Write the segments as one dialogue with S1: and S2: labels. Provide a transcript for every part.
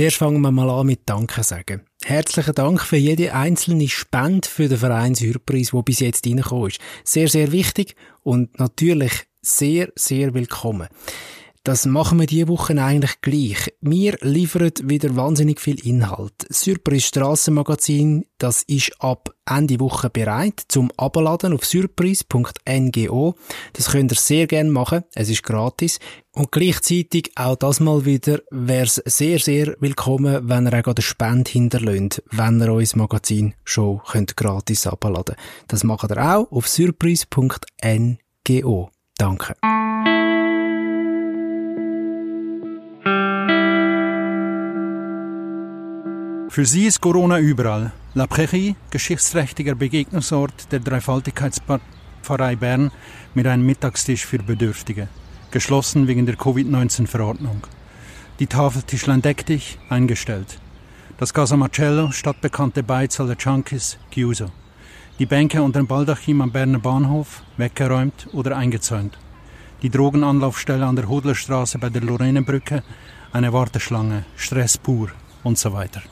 S1: Zuerst fangen wir mal an mit Danke sagen. Herzlichen Dank für jede einzelne Spende für den Verein Surprise, wo bis jetzt reingekommen ist. Sehr, sehr wichtig und natürlich sehr, sehr willkommen. Das machen wir diese Woche eigentlich gleich. Wir liefern wieder wahnsinnig viel Inhalt. Surprise Strassenmagazin, das ist ab Ende Woche bereit zum Abladen auf surprise.ngo. Das könnt ihr sehr gerne machen. Es ist gratis. Und gleichzeitig auch das mal wieder wäre es sehr, sehr willkommen, wenn ihr auch eine Spende hinterlönt, wenn ihr euer Magazin schon könnt gratis abladen Das macht ihr auch auf surprise.ngo. Danke.
S2: Für sie ist Corona überall. La Prairie, geschichtsträchtiger Begegnungsort der Dreifaltigkeitspfarrei Bern mit einem Mittagstisch für Bedürftige. Geschlossen wegen der Covid-19-Verordnung. Die Tafel Tischlein deck dich, eingestellt. Das Casa Marcello, stadtbekannte Beiz aller Junkies, chiuso. Die Bänke unter dem Baldachim am Berner Bahnhof, weggeräumt oder eingezäunt. Die Drogenanlaufstelle an der Hodlerstraße bei der Lorenebrücke, eine Warteschlange, Stress pur und so weiter.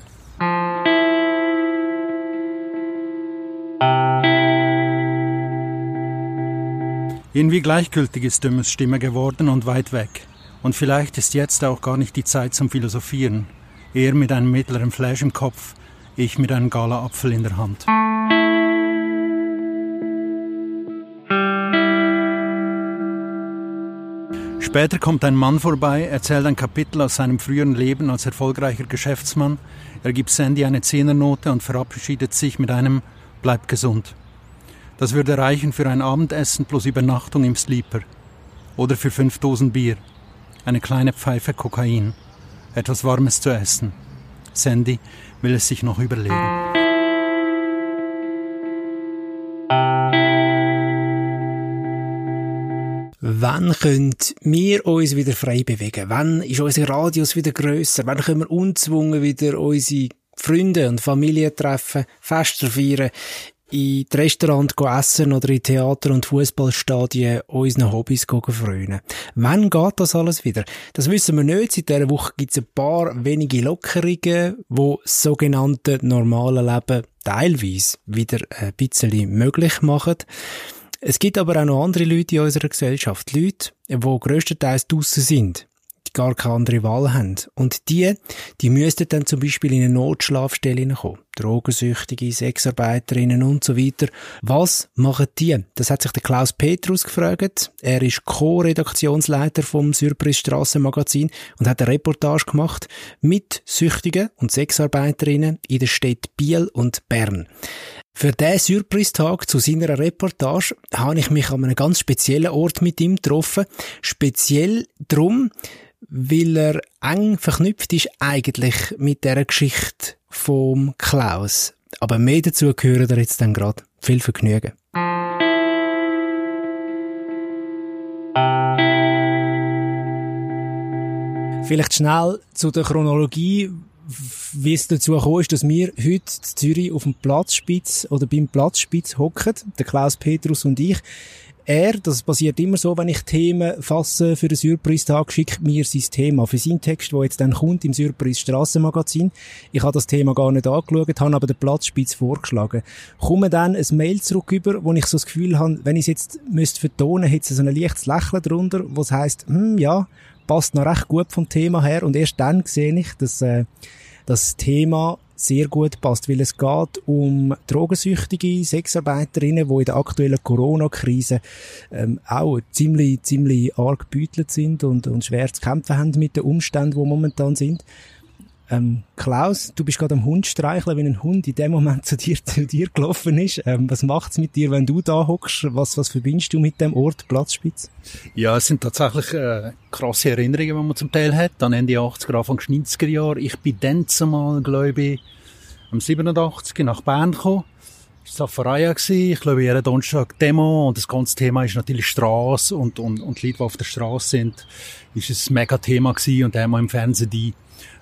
S2: Irgendwie gleichgültig ist Dümmes Stimme geworden und weit weg. Und vielleicht ist jetzt auch gar nicht die Zeit zum Philosophieren. Er mit einem mittleren Flash im Kopf, ich mit einem Gala-Apfel in der Hand. Später kommt ein Mann vorbei, erzählt ein Kapitel aus seinem früheren Leben als erfolgreicher Geschäftsmann. Er gibt Sandy eine Zehnernote und verabschiedet sich mit einem Bleib gesund. Das würde reichen für ein Abendessen plus Übernachtung im Sleeper. Oder für fünf Dosen Bier. Eine kleine Pfeife Kokain. Etwas Warmes zu essen. Sandy will es sich noch überlegen.
S1: Wann können wir uns wieder frei bewegen? Wann ist unser Radius wieder grösser? Wann können wir unzwungen wieder unsere Freunde und Familie treffen, Feste feiern? In die Restaurant essen oder in Theater- und Fußballstadien unseren Hobbys frönen. Wann geht das alles wieder? Das wissen wir nicht. Seit dieser Woche gibt es ein paar wenige Lockerungen, wo das sogenannte normale Leben teilweise wieder ein bisschen möglich machen. Es gibt aber auch noch andere Leute in unserer Gesellschaft. Leute, die grösstenteils draussen sind gar keine andere Wahl haben. Und die, die müssten dann zum Beispiel in eine Notschlafstelle kommen. Drogensüchtige, Sexarbeiterinnen und so weiter. Was machen die? Das hat sich der Klaus Petrus gefragt. Er ist Co-Redaktionsleiter vom Surprise Strassenmagazin und hat eine Reportage gemacht mit Süchtigen und Sexarbeiterinnen in den Städten Biel und Bern. Für diesen Surprise-Tag zu seiner Reportage habe ich mich an einem ganz speziellen Ort mit ihm getroffen. Speziell drum, weil er eng verknüpft ist eigentlich mit der Geschichte vom Klaus. Aber mehr dazu gehören ihr jetzt dann gerade. Viel Vergnügen. Vielleicht schnell zu der Chronologie, wie es dazu gekommen ist, dass wir heute in Zürich auf dem Platzspitz oder beim Platzspitz hocken, der Klaus Petrus und ich er, das passiert immer so, wenn ich Themen fasse für den Surprise-Tag, schickt mir sein Thema für seinen Text, der jetzt dann kommt im Surprise Strassenmagazin. Ich habe das Thema gar nicht angeschaut, habe aber den Platzspitz vorgeschlagen. Komme dann ein Mail zurück über, wo ich so das Gefühl habe, wenn ich es jetzt müsste vertonen, hätte es so ein leichtes Lächeln drunter, was heißt, hm, ja, passt noch recht gut vom Thema her und erst dann sehe ich, dass äh, das Thema sehr gut passt, weil es geht um drogensüchtige Sexarbeiterinnen, die in der aktuellen Corona-Krise ähm, auch ziemlich, ziemlich arg gebütelt sind und, und schwer zu kämpfen haben mit den Umständen, die momentan sind. Ähm, Klaus, du bist gerade am Hund streicheln, wenn ein Hund in dem Moment zu dir, zu dir gelaufen ist. Ähm, was macht's mit dir, wenn du da hockst? Was, was verbindest du mit dem Ort Platzspitz?
S2: Ja, es sind tatsächlich äh, krasse Erinnerungen, die man zum Teil hat. Dann Ende 80er, Anfang 90er Jahre. Ich bin dann zumal, glaube ich, am 87 nach Bern gekommen. Das war Safareia Ich glaube, jeden Donnerstag Demo und das ganze Thema ist natürlich Straße und, und, und die Leute, die auf der Straße sind, ist ein mega Thema gewesen und wir im Fernsehen die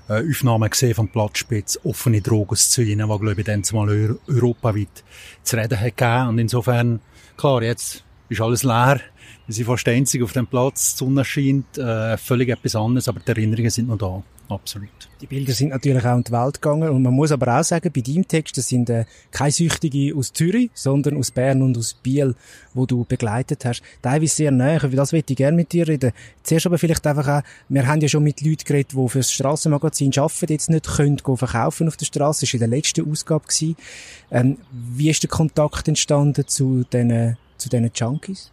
S2: äh, Aufnahmen gesehen vom Platzspitz, offene Drogenszenen, die, glaube ich, dann zumal europaweit zu reden hat gegeben. Und insofern, klar, jetzt ist alles leer. Wir sind fast einzig auf dem Platz, die Sonne scheint, äh, völlig etwas anderes, aber die Erinnerungen sind noch da. Absolut.
S1: Die Bilder sind natürlich auch in die Welt gegangen und man muss aber auch sagen, bei deinem Text, das sind äh, keine Süchtige aus Zürich, sondern aus Bern und aus Biel, wo du begleitet hast. Teilweise sehr näher, über das möchte ich gerne mit dir reden. Zuerst aber vielleicht einfach auch, wir haben ja schon mit Leuten geredet, die fürs Strassenmagazin arbeiten, jetzt nicht können gehen verkaufen auf der Straße. Das war in der letzten Ausgabe. Ähm, wie ist der Kontakt entstanden zu diesen, zu diesen Junkies?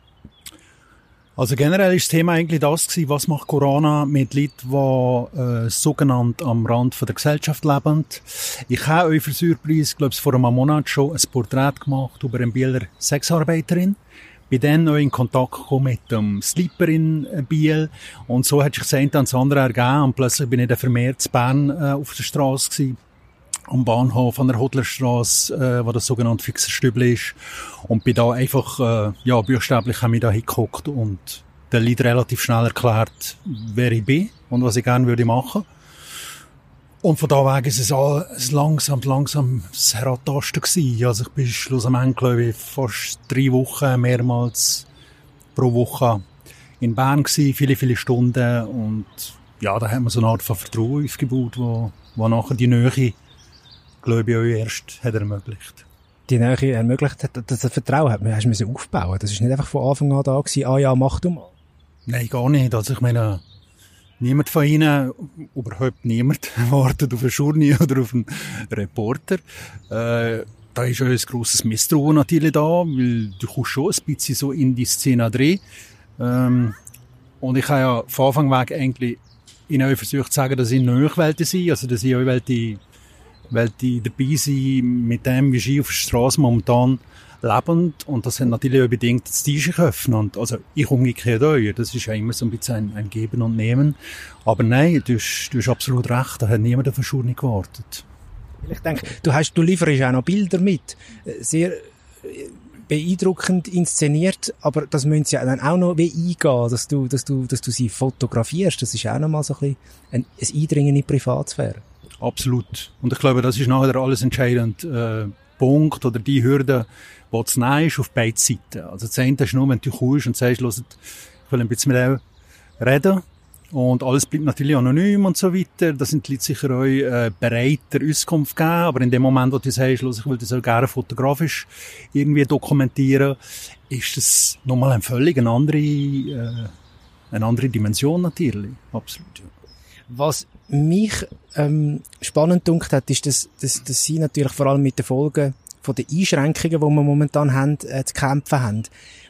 S2: Also generell ist das Thema eigentlich das gewesen, was macht Corona mit Leuten, die äh, sogenannt am Rand von der Gesellschaft leben. Ich habe euch für Surprise, glaube ich, vor einem Monat schon ein Porträt gemacht über eine Bieler Sexarbeiterin. Bin dann noch in Kontakt gekommen mit dem Sleeper in Biel und so hat sich das eine ans andere ergeben und plötzlich bin ich dann vermehrt zu Bern äh, auf der Straße gewesen am Bahnhof an der Hodlerstrasse, äh, wo das sogenannte fixer Stübel ist. Und bin da einfach, äh, ja, buchstäblich habe ich da hingeguckt und der Lied relativ schnell erklärt, wer ich bin und was ich gerne würde machen. Und von da weg ist es alles langsam, langsam das Heratasten gewesen. Also ich bin schlussendlich, glaube ich, fast drei Wochen mehrmals pro Woche in Bern gewesen, viele, viele Stunden und ja, da hat man so eine Art von Vertrauen aufgebaut, wo, wo nachher die Nähe glaube ich, euch erst hat ermöglicht.
S1: Die Nähe ermöglicht hat, das Vertrauen hat hast du aufbauen Das ist nicht einfach von Anfang an da gewesen, ah ja, mach du mal.
S2: Nein, gar nicht. Also ich meine, niemand von Ihnen, überhaupt niemand, wartet auf eine Journey oder auf einen Reporter. Äh, da ist auch ein grosses Misstrauen natürlich da, weil du kommst schon ein bisschen so in die Szene drin. Ähm, und ich habe ja von Anfang weg eigentlich Ihnen auch versucht zu sagen, dass ich Nachwelten sind, also dass ich auch Welt weil die dabei sind mit dem, wie sie auf der Straße momentan leben. Und das hat natürlich auch bedingt das Tisch öffnen. Und also ich umgekehrt auch. Das ist ja immer so ein bisschen ein, ein Geben und Nehmen. Aber nein, du hast, du hast absolut recht. Da hat niemand auf eine Schule gewartet.
S1: Ich denke, du hast, du lieferst auch noch Bilder mit. Sehr, beeindruckend inszeniert, aber das müssen sie ja dann auch noch wie eingehen, dass du, dass du, dass du sie fotografierst. Das ist auch noch mal so ein bisschen ein, ein Eindringen in die Privatsphäre.
S2: Absolut. Und ich glaube, das ist nachher alles entscheidend äh, Punkt oder die Hürde, die zu nehmen ist auf beiden Seiten. Also das eine ist nur, wenn du kommst und sagst, ich will ein bisschen mit dir reden und alles bleibt natürlich anonym und so weiter. Da sind die Leute sicher auch äh, bereit, der Auskunft zu geben. Aber in dem Moment, wo du sagst, ich will das auch gerne fotografisch irgendwie dokumentieren, ist das nochmal eine völlig eine andere, äh, eine andere Dimension natürlich. Absolut, ja.
S1: Was mich ähm, spannend dunkt hat, ist, dass, dass, dass sie natürlich vor allem mit den Folgen von den Einschränkungen, die wir momentan haben, äh, zu kämpfen haben.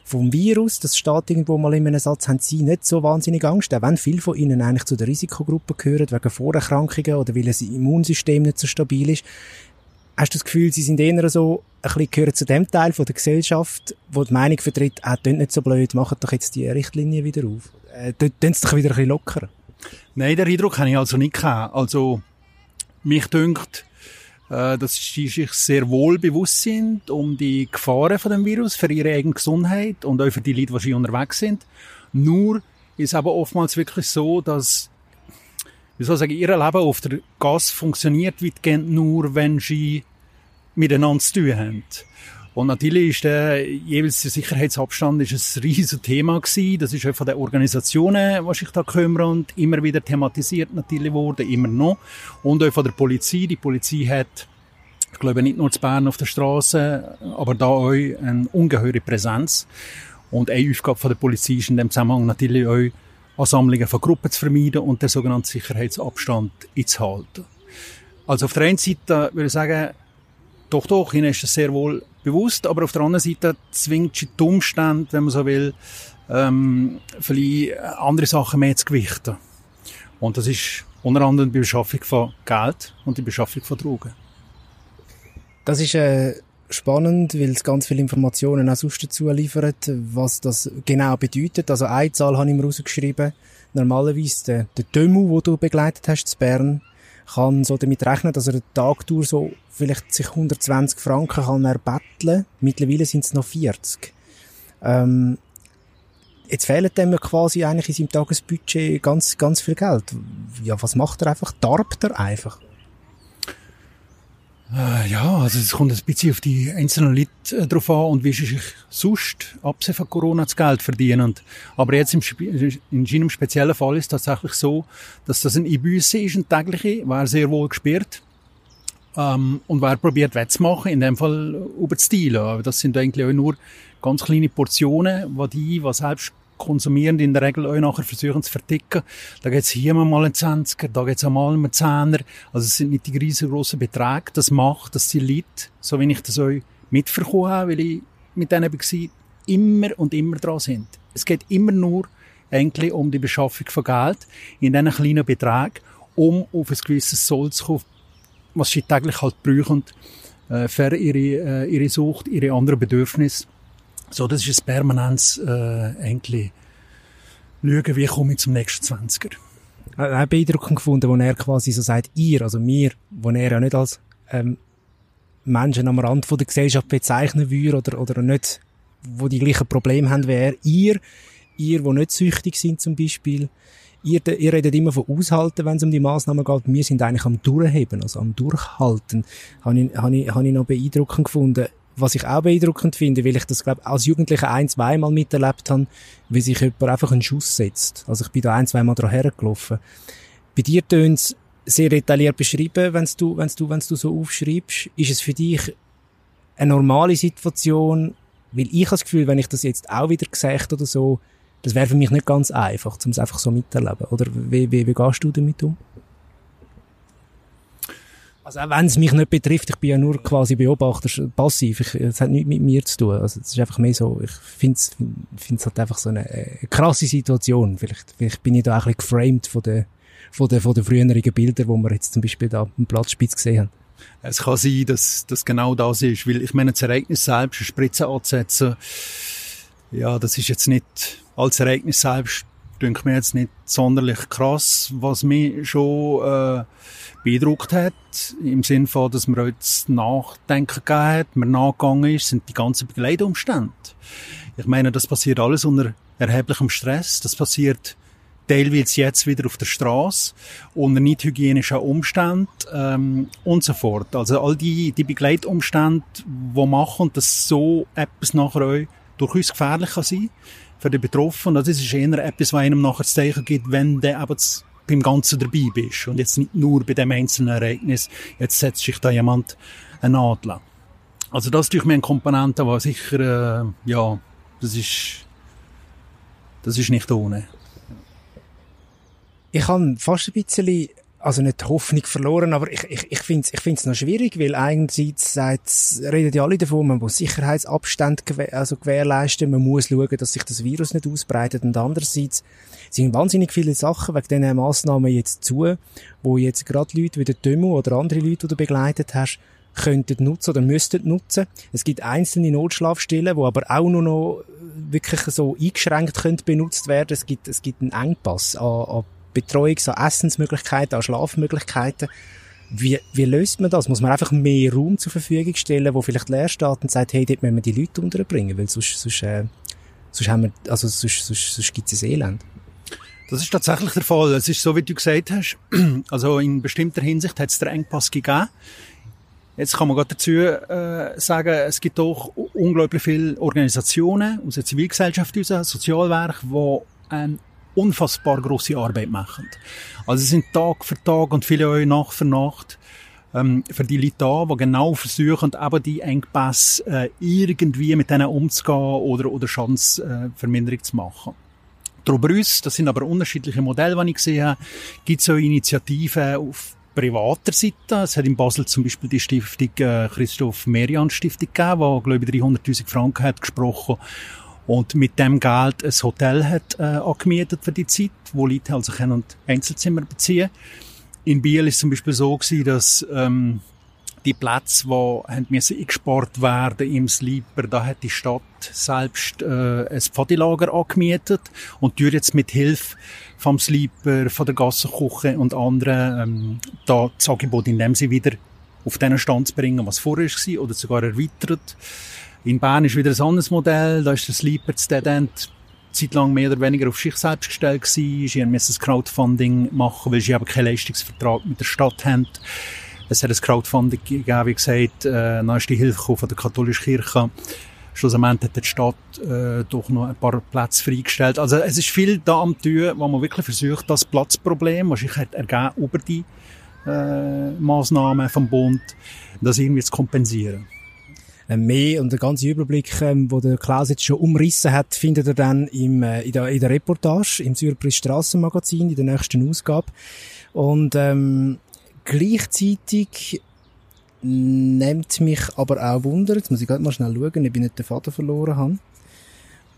S1: Vom Virus, das steht irgendwo mal in einem Satz, haben sie nicht so wahnsinnig Angst, auch wenn viele von ihnen eigentlich zu der Risikogruppe gehören, wegen Vorerkrankungen oder weil das Immunsystem nicht so stabil ist. Hast du das Gefühl, sie sind eher so, ein bisschen gehören zu dem Teil von der Gesellschaft, wo die Meinung vertritt, ah, nicht so blöd, macht doch jetzt die Richtlinie wieder auf. Äh, tun es doch wieder ein bisschen lockerer.
S2: Nein, den Eindruck habe ich also nicht gehabt. Also, mich dünkt, äh, dass sie sich sehr wohl bewusst sind um die Gefahren von dem Virus für ihre eigene Gesundheit und auch für die Leute, die sie unterwegs sind. Nur ist aber oftmals wirklich so, dass wie soll ich sagen, ihr Leben auf der Gas funktioniert weitgehend nur, wenn sie miteinander zu tun haben. Und natürlich ist der, jeweils der Sicherheitsabstand ist ein riesiges Thema gewesen. Das ist auch von den Organisationen, was ich da kümmere, und immer wieder thematisiert natürlich wurde, immer noch. Und auch von der Polizei. Die Polizei hat, ich glaube nicht nur zu Bern auf der Straße, aber da auch eine ungeheure Präsenz. Und eine Aufgabe von der Polizei ist in dem Zusammenhang natürlich auch, Ansammlungen von Gruppen zu vermeiden und den sogenannten Sicherheitsabstand einzuhalten. Also auf der einen Seite würde ich sagen, doch, doch, ihnen ist das sehr wohl bewusst, aber auf der anderen Seite zwingt sie die Umstände, wenn man so will, ähm, vielleicht andere Sachen mehr zu gewichten. Und das ist unter anderem die Beschaffung von Geld und die Beschaffung von Drogen.
S1: Das ist äh, spannend, weil es ganz viele Informationen auch sonst dazu liefert, was das genau bedeutet. Also eine Zahl habe ich mir rausgeschrieben. Normalerweise der, der Dömu, wo du begleitet hast zu Bern, kann so damit rechnen, dass er eine Tagtour so vielleicht sich 120 Franken kann er. Mittlerweile sind es noch 40. Ähm, jetzt fehlt dem ja quasi eigentlich in seinem Tagesbudget ganz, ganz viel Geld. Ja, was macht er einfach? Darbt er einfach?
S2: Äh, ja, also es kommt ein bisschen auf die einzelnen Leute äh, drauf an und wie sie sich sonst, abgesehen von Corona, das Geld verdienen. Aber jetzt im, in seinem speziellen Fall ist es tatsächlich so, dass das ein Ibüsse ist, ein tägliche, war sehr wohl gesperrt. Ähm, und wer probiert wettzumachen, in dem Fall über das. Aber das sind eigentlich auch nur ganz kleine Portionen, die die, die selbst konsumieren, in der Regel auch nachher versuchen zu verticken. Da geht's hier mal einen 20er, da geht's einmal einen 10er. Also es sind nicht die riesengroßen Beträge. Das macht, dass die Leute, so wie ich das euch mitverkommen habe, weil ich mit denen war, immer und immer dran sind. Es geht immer nur eigentlich um die Beschaffung von Geld in diesen kleinen Beträgen, um auf ein gewisses Soll zu kommen, was sie täglich halt brauchen, äh, für ihre, äh, ihre Sucht, ihre anderen Bedürfnisse. So, das ist ein permanentes, äh, eigentlich, schauen, wie komme ich zum nächsten 20er.
S1: Ich habe beeindruckend gefunden, wo er quasi so sagt, ihr, also mir, wo er ja nicht als, ähm, Menschen am Rand von der Gesellschaft bezeichnen würde oder, oder nicht, wo die gleichen Probleme haben wie er. Ihr, ihr, die nicht süchtig sind zum Beispiel, ihr, ihr redet immer von aushalten, wenn es um die Maßnahmen geht. Wir sind eigentlich am Durchheben, also am Durchhalten. Habe ich, habe ich, habe ich noch beeindruckend gefunden. Was ich auch beeindruckend finde, weil ich das, glaube als Jugendlicher ein, zweimal miterlebt habe, wie sich jemand einfach einen Schuss setzt. Also ich bin da ein, zweimal dran hergelaufen. Bei dir tönt's sehr detailliert beschrieben, wenn du, wenn du, wenn du so aufschreibst. Ist es für dich eine normale Situation? Weil ich habe das Gefühl, wenn ich das jetzt auch wieder gesagt oder so, das wäre für mich nicht ganz einfach, um es einfach so miterleben. Oder wie, wie, wie gehst du damit um? Also auch wenn es mich nicht betrifft, ich bin ja nur quasi Beobachter, passiv, es hat nichts mit mir zu tun. Also es ist einfach mehr so, ich finde es halt einfach so eine, eine, krasse Situation. Vielleicht, vielleicht bin ich da auch ein bisschen geframed von den, von den, von den früheren Bildern, die wir jetzt zum Beispiel da am Platzspitz gesehen haben.
S2: Es kann sein, dass das genau das ist, weil ich meine, das Ereignis selbst, eine Spritze anzusetzen, ja, das ist jetzt nicht als Ereignis selbst, denke mir jetzt nicht sonderlich krass, was mich schon äh, beeindruckt hat, im Sinne von, dass man jetzt Nachdenken gegeben hat, man nachgegangen ist, sind die ganzen Begleitumstände. Ich meine, das passiert alles unter erheblichem Stress, das passiert teilweise jetzt wieder auf der Straße, unter nicht hygienischen Umständen ähm, und so fort. Also all die, die Begleitumstände, die machen, dass so etwas nachher auch durchaus gefährlich kann sein für die Betroffenen. Das ist eher etwas, was einem nachher das Zeichen gibt, wenn der eben beim Ganzen dabei bist und jetzt nicht nur bei dem einzelnen Ereignis, jetzt setzt sich da jemand einen Adler. Also das ist mir eine Komponente, die sicher, äh, ja, das ist, das ist nicht ohne.
S1: Ich habe fast ein bisschen also nicht die Hoffnung verloren, aber ich, ich, ich finde es ich find's noch schwierig, weil einerseits reden ja alle davon, man muss Sicherheitsabstand gewähr, also gewährleisten, man muss schauen, dass sich das Virus nicht ausbreitet und andererseits sind wahnsinnig viele Sachen wegen diesen Massnahmen jetzt zu, wo jetzt gerade Leute wie der Demo oder andere Leute, die du begleitet hast, könnten nutzen oder müssten nutzen. Es gibt einzelne Notschlafstellen, die aber auch nur noch wirklich so eingeschränkt können benutzt werden. Es gibt, es gibt einen Engpass an, an Betreuung, so Essensmöglichkeiten, an Schlafmöglichkeiten. Wie, wie löst man das? Muss man einfach mehr Raum zur Verfügung stellen, wo vielleicht leer steht und sagt, hey, dort müssen wir die Leute unterbringen, weil sonst, sonst, äh, sonst haben wir, also sonst, sonst, sonst gibt es ein Elend.
S2: Das ist tatsächlich der Fall. Es ist so, wie du gesagt hast. Also in bestimmter Hinsicht hat es den Engpass gegeben. Jetzt kann man gerade dazu äh, sagen, es gibt auch unglaublich viele Organisationen aus der Zivilgesellschaft, aus Sozialwerk, die einen unfassbar große Arbeit machen. Also es sind Tag für Tag und viele auch Nacht für Nacht ähm, für die Leute da, die genau versuchen, eben die Engpässe äh, irgendwie mit denen umzugehen oder, oder Schadensverminderung äh, zu machen. Darüber uns, das sind aber unterschiedliche Modelle, die ich gesehen habe, gibt es auch Initiativen auf privater Seite. Es hat in Basel zum Beispiel die Stiftung äh, Christoph Merian Stiftung gegeben, die, glaube ich, 300'000 Franken hat gesprochen und mit dem Geld ein Hotel hat äh, angemietet für die Zeit, wo Leute also können Einzelzimmer beziehen. In Biel ist zum Beispiel so gewesen, dass ähm, die Plätze, haben müssen eingespart werden im Sleeper, da hat die Stadt selbst äh, ein Pfadilager angemietet und durch jetzt mit Hilfe vom Sleeper, von der Gassenküche und anderen ähm, da das Angebot in dem sie wieder auf den Stand zu bringen, was vorher war oder sogar erweitert. In Bern ist wieder ein anderes Modell. Da ist der Sleeper zu End zeitlang mehr oder weniger auf sich selbst gestellt gewesen. Sie mussten ein Crowdfunding machen, weil sie aber keinen Leistungsvertrag mit der Stadt haben. Es hat ein Crowdfunding gegeben, wie gesagt, äh, dann ist die Hilfe von der katholischen Kirche. Schlussendlich hat die Stadt äh, doch noch ein paar Plätze freigestellt. Also es ist viel da am Tun, wo man wirklich versucht, das Platzproblem, was sich hat ergeben über die äh, Maßnahmen vom Bund, das irgendwie zu kompensieren.
S1: Ähm, mehr und der ganze Überblick, ähm, wo der Klaus jetzt schon umrissen hat, findet ihr dann im, äh, in, der, in der Reportage im Zürich Strassenmagazin in der nächsten Ausgabe. Und ähm, gleichzeitig nimmt mich aber auch Wunder, jetzt muss ich gerade mal schnell schauen, ob ich nicht den Vater verloren habe.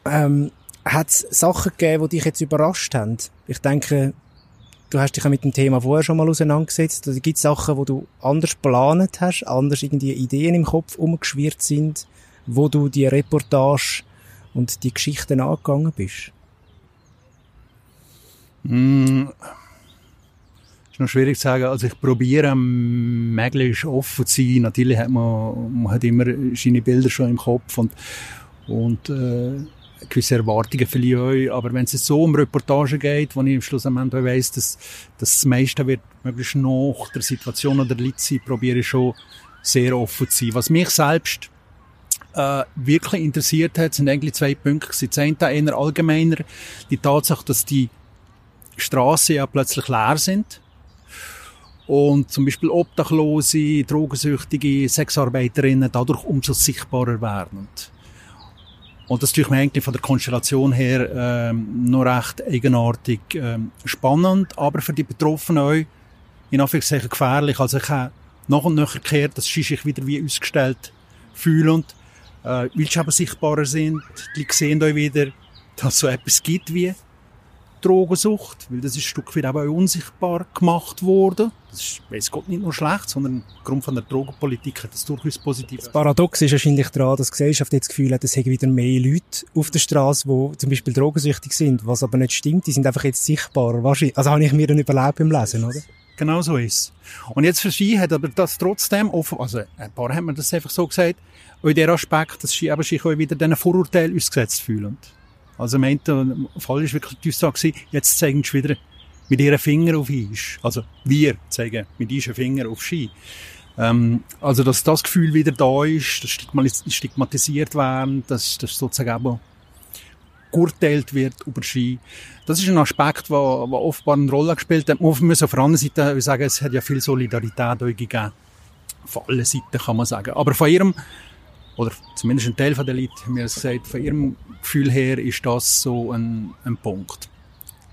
S1: Ähm, hat es Sachen gegeben, die dich jetzt überrascht haben? Ich denke, du hast dich ja mit dem Thema vorher schon mal auseinandergesetzt. Also gibt es Sachen, wo du anders geplant hast, anders irgendwie Ideen im Kopf umgeschwirrt sind, wo du die Reportage und die Geschichten angegangen bist?
S2: Mm. Ist noch schwierig zu sagen. Also ich probiere möglichst offen zu sein. Natürlich hat man, man hat immer seine Bilder schon im Kopf und, und äh, gewisse Erwartungen auch. Aber wenn es so um Reportagen geht, wo ich am Schluss am Ende weiss, dass, dass das meiste wird möglichst nach der Situation oder Leute sein, probiere ich schon sehr offen zu sein. Was mich selbst äh, wirklich interessiert hat, sind eigentlich zwei Punkte. Das eine eher allgemeiner, die Tatsache, dass die Straßen ja plötzlich leer sind. Und zum Beispiel Obdachlose, Drogensüchtige, Sexarbeiterinnen dadurch umso sichtbarer werden. Und das ist mir eigentlich von der Konstellation her ähm, noch recht eigenartig ähm, spannend, aber für die Betroffenen auch in Anführungszeichen gefährlich. Also ich habe nach und nach erklärt, dass sie sich wieder wie ausgestellt fühlen, äh, weil sie aber sichtbarer sind. Die sehen euch wieder, dass es so etwas gibt wie Drogensucht, weil das ist ein Stück weit auch unsichtbar gemacht worden. Das ist, weiss Gott, nicht nur schlecht, sondern aufgrund von der Drogenpolitik hat das durchaus positiv. Das
S1: Paradox ist wahrscheinlich daran, dass die Gesellschaft jetzt das Gefühl hat, es hätten wieder mehr Leute auf der Straße, die zum Beispiel drogensüchtig sind, was aber nicht stimmt. Die sind einfach jetzt sichtbarer. Also habe ich mir dann überlebt beim Lesen, oder?
S2: Genau so ist Und jetzt für sie hat aber das trotzdem offen, also ein paar haben mir das einfach so gesagt, in der Aspekt, dass sie aber sich auch wieder diesen Vorurteilen ausgesetzt fühlen. Also, der Fall ist wirklich die Aussage jetzt zeigen sie wieder mit ihren Finger auf uns. Also, wir zeigen mit unseren Finger auf Ski. Ähm, also, dass das Gefühl wieder da ist, dass stigmatisiert werden, dass, dass sozusagen auch geurteilt wird über Ski. Das ist ein Aspekt, der, der offenbar eine Rolle gespielt hat. Man muss auf der anderen Seite sagen, es hat ja viel Solidarität gegeben. Von allen Seiten kann man sagen. Aber von ihrem oder zumindest ein Teil der Leute haben mir gesagt, von ihrem Gefühl her ist das so ein, ein Punkt.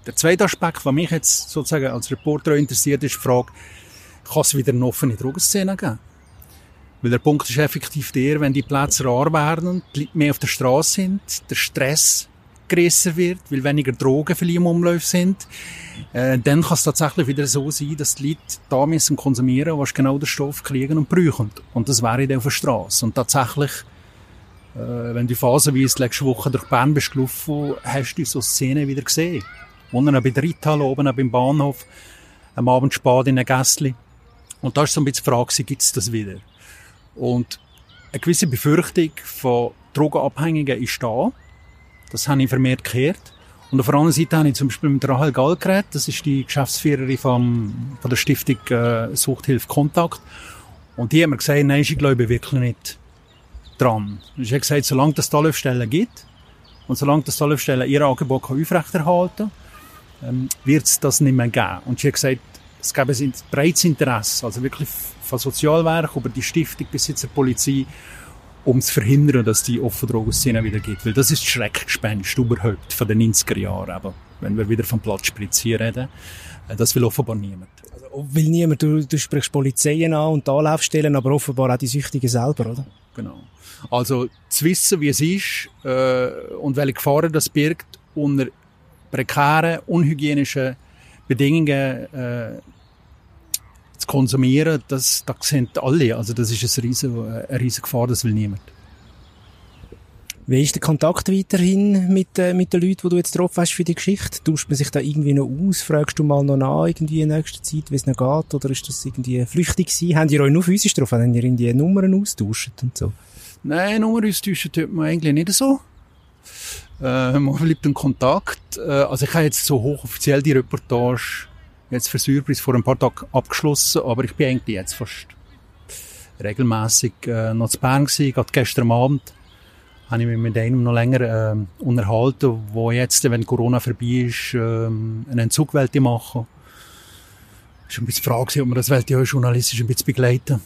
S2: Der zweite Aspekt, was mich jetzt sozusagen als Reporter interessiert, ist die Frage, kann es wieder eine offene Drogenszene geben? Weil der Punkt ist effektiv der, wenn die Plätze rar werden, die Leute mehr auf der Straße sind, der Stress grösser wird, weil weniger Drogen für im Umlauf sind, äh, dann kann es tatsächlich wieder so sein, dass die Leute da müssen konsumieren, was genau den Stoff kriegen und brauchen. Und das wäre dann auf der Straße. Und tatsächlich, äh, wenn du phasenweise letzte Woche durch Bern bist gelaufen, hast du so Szenen wieder gesehen. Unten bei der Ritthalle, oben beim Bahnhof, am Abend spät in einem Gästchen. Und da ist so ein bisschen die Frage, gibt es das wieder? Und eine gewisse Befürchtung von Drogenabhängigen ist da. Das habe ich vermehrt gehört. Und auf der anderen Seite habe ich zum Beispiel mit Rahel Gall geredet. Das ist die Geschäftsführerin vom, von der Stiftung äh, Suchthilfe Kontakt. Und die hat mir gesagt, nein, ich glaube wirklich nicht dran. Sie hat gesagt, solange es Talöfstellen gibt und solange das Talöfstellen ihr Angebot aufrechterhalten kann, ähm, wird es das nicht mehr geben. Und sie hat gesagt, es gäbe ein breites Interesse, also wirklich von Sozialwerk über die Stiftung bis jetzt zur Polizei, um zu verhindern, dass die offene Drogenszene wieder gibt. Weil das ist das Schreckgespenst überhaupt von den 90er Jahren. Aber wenn wir wieder vom Platzspritzen reden, äh, das will offenbar niemand.
S1: Also, will niemand, du, du sprichst Polizeien an und Anlaufstellen, aber offenbar auch die Süchtigen selber, oder?
S2: Genau. Also zu wissen, wie es ist äh, und welche Gefahren das birgt, unter prekären, unhygienischen Bedingungen äh, zu konsumieren, das, das sehen alle. Also das ist eine riesige, eine riesige Gefahr, das will niemand.
S1: Wie ist der Kontakt weiterhin mit, äh, mit den Leuten, die du jetzt getroffen hast für die Geschichte? Tauscht man sich da irgendwie noch aus? Fragst du mal noch nach, irgendwie in nächster Zeit, wie es noch geht? Oder ist das irgendwie flüchtig gewesen? Habt ihr euch nur physisch drauf? Habt ihr irgendwie Nummern austauscht und so?
S2: Nein, Nummern austauschen tut man eigentlich nicht so. Äh, man bleibt in Kontakt. Äh, also ich habe jetzt so hochoffiziell die Reportage jetzt für Surprise vor ein paar Tagen abgeschlossen, aber ich bin eigentlich jetzt fast regelmäßig äh, noch zu Bern gewesen, gerade gestern Abend habe ich mich mit einem noch länger äh, unterhalten, wo jetzt, wenn Corona vorbei ist, äh, einen Entzug wollte machen. Es war ein bisschen Frage, ob man das wollte, journalistisch ein bisschen begleiten.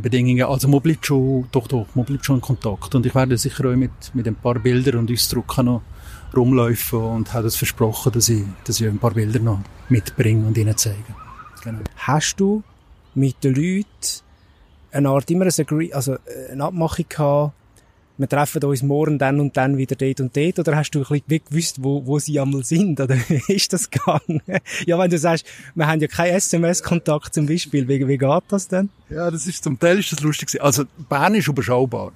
S2: Bedingungen. Also man bleibt schon, doch, doch, man bleibt schon in Kontakt. Und ich werde sicher auch mit, mit ein paar Bildern und Ausdrücken noch rumlaufen und habe das versprochen, dass ich, dass ich ein paar Bilder noch mitbringe und ihnen zeige.
S1: Genau. Hast du mit den Leuten eine Art immer ein Agree, also eine Abmachung gehabt, wir treffen uns morgen dann und dann wieder dort und dort, oder hast du ein bisschen gewusst, wo, wo sie einmal sind, oder wie ist das gegangen? ja, wenn du sagst, wir haben ja keinen SMS-Kontakt zum Beispiel, wie, wie geht das denn?
S2: Ja, das ist, zum Teil ist das lustig Also, Bern ist überschaubar.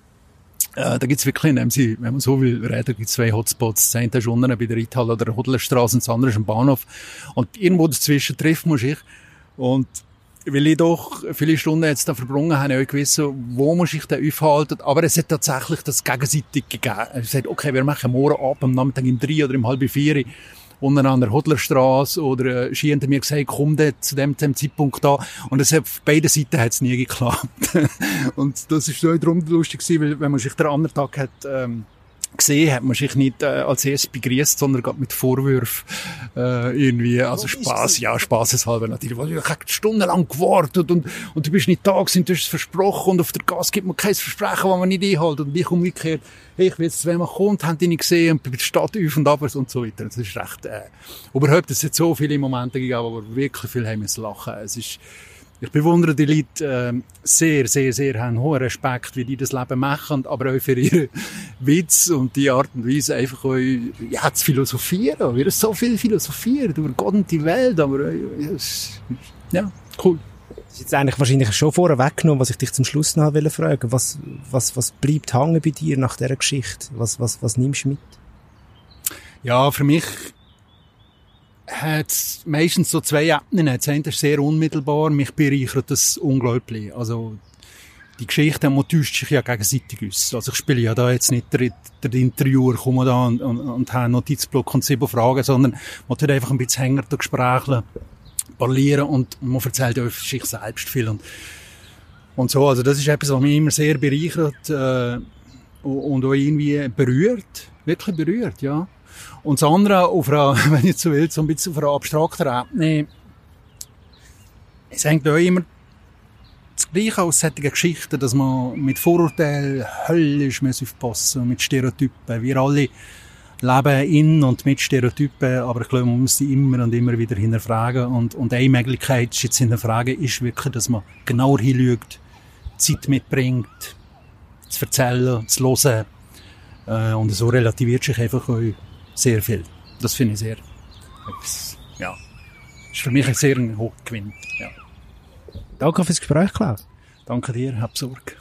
S2: Äh, da gibt's wirklich, nehmen Sie, wenn man so will reden, gibt's zwei Hotspots. Das eine ist unten bei der Reithalle oder der Hodlerstraße das andere ist am Bahnhof. Und irgendwo dazwischen treffen muss ich. Und weil ich doch viele Stunden jetzt da verbrungen habe, ich gewusst, wo muss ich denn aufhalten. Aber es hat tatsächlich das gegenseitig gegeben. Es sagt, okay, wir machen morgen ab, am Nachmittag im drei oder im halb vier unten an der Hodlerstraße oder äh, Ski haben mir gesagt, komm dort zu dem, dem Zeitpunkt da. Und es hat, auf beiden Seiten hat es nie geklappt. und das ist so darum lustig gewesen, weil wenn man sich den anderen Tag hat, ähm, gesehen, hat man sich nicht äh, als erstes begrüßt, sondern gerade mit Vorwürfen äh, irgendwie, also Spaß, ja, spaßeshalber natürlich. Ich habe stundenlang gewartet und, und du bist nicht da gewesen, du hast es versprochen und auf der Gas gibt man kein Versprechen, das man nicht einhält. Und ich umgekehrt, hey, ich will jetzt, wenn man kommt, haben die nicht gesehen und bei der Stadt auf und ab und so weiter. Das ist recht, äh, überhaupt, es hat so viele Momente gegeben, wir wirklich viel haben müssen lachen. Es ist, ich bewundere die Leute äh, sehr, sehr, sehr, haben hohen Respekt, wie die das Leben machen, aber auch für ihre Witz und die Art und Weise einfach auch, ja, zu philosophieren. Wir haben so viel philosophiert über Gott und die Welt, aber äh, ja, cool.
S1: Das ist jetzt eigentlich wahrscheinlich schon vorher weggenommen, was ich dich zum Schluss noch fragen wollte. Was, was, was bleibt hängen bei dir nach dieser Geschichte? Was, was, was nimmst du mit?
S2: Ja, für mich hat meistens so zwei Ebenen. Das eine ist sehr unmittelbar, mich bereichert das unglaublich. Also, die Geschichte, man täuscht sich ja gegenseitig aus. Also ich spiele ja da jetzt nicht der, der Interviewer, komme da und, und, und habe einen Notizblock und sieben Fragen, sondern man tut einfach ein bisschen hänger der Gespräche parlieren und man erzählt ja sich selbst viel und, und so. Also das ist etwas, was mich immer sehr bereichert äh, und auch irgendwie berührt, wirklich berührt, ja. Und das andere, auf einer, wenn ich so will, so ein bisschen auf einer abstrakten Ebene, es hängt auch immer das Gleiche aus solchen Geschichten, dass man mit Vorurteilen höllisch muss aufpassen mit Stereotypen. Wir alle leben in und mit Stereotypen, aber ich glaube, man muss sie immer und immer wieder hinterfragen. Und, und eine Möglichkeit, sie zu hinterfragen, ist wirklich, dass man genauer hinschaut, Zeit mitbringt, zu erzählen, zu hören. Äh, und so relativiert sich einfach auch sehr viel. Das finde ich sehr, ja, ist für mich ein sehr hoher Gewinn, ja.
S1: Danke fürs Gespräch, Klaus.
S2: Danke dir, hab Sorge.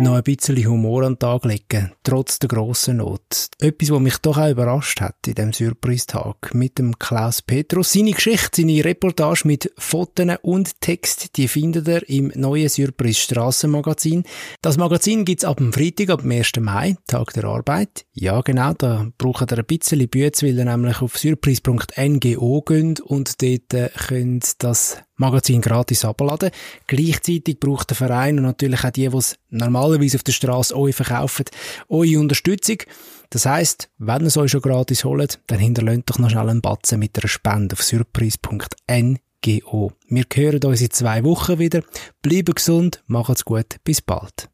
S1: Noch ein bisschen Humor an den Tag legen, trotz der grossen Not. Etwas, was mich doch auch überrascht hat in dem Surprise-Tag mit dem Klaus Petrus. Seine Geschichte, seine Reportage mit Fotos und Text, die findet ihr im neuen Surprise Strassenmagazin. Das Magazin gibt's ab dem Freitag, ab dem 1. Mai, Tag der Arbeit. Ja, genau, da braucht ihr ein bisschen Bütze, weil ihr nämlich auf surprise.ngo geht und dort äh, könnt das Magazin gratis abladen. Gleichzeitig braucht der Verein und natürlich auch die, die es normalerweise auf der Straße euch verkaufen, eure Unterstützung. Das heisst, wenn ihr es euch schon gratis holt, dann hinterlönt doch noch schnell einen Batzen mit einer Spende auf surprise.ngo. Wir hören uns in zwei Wochen wieder. Bleibt gesund, macht's gut, bis bald.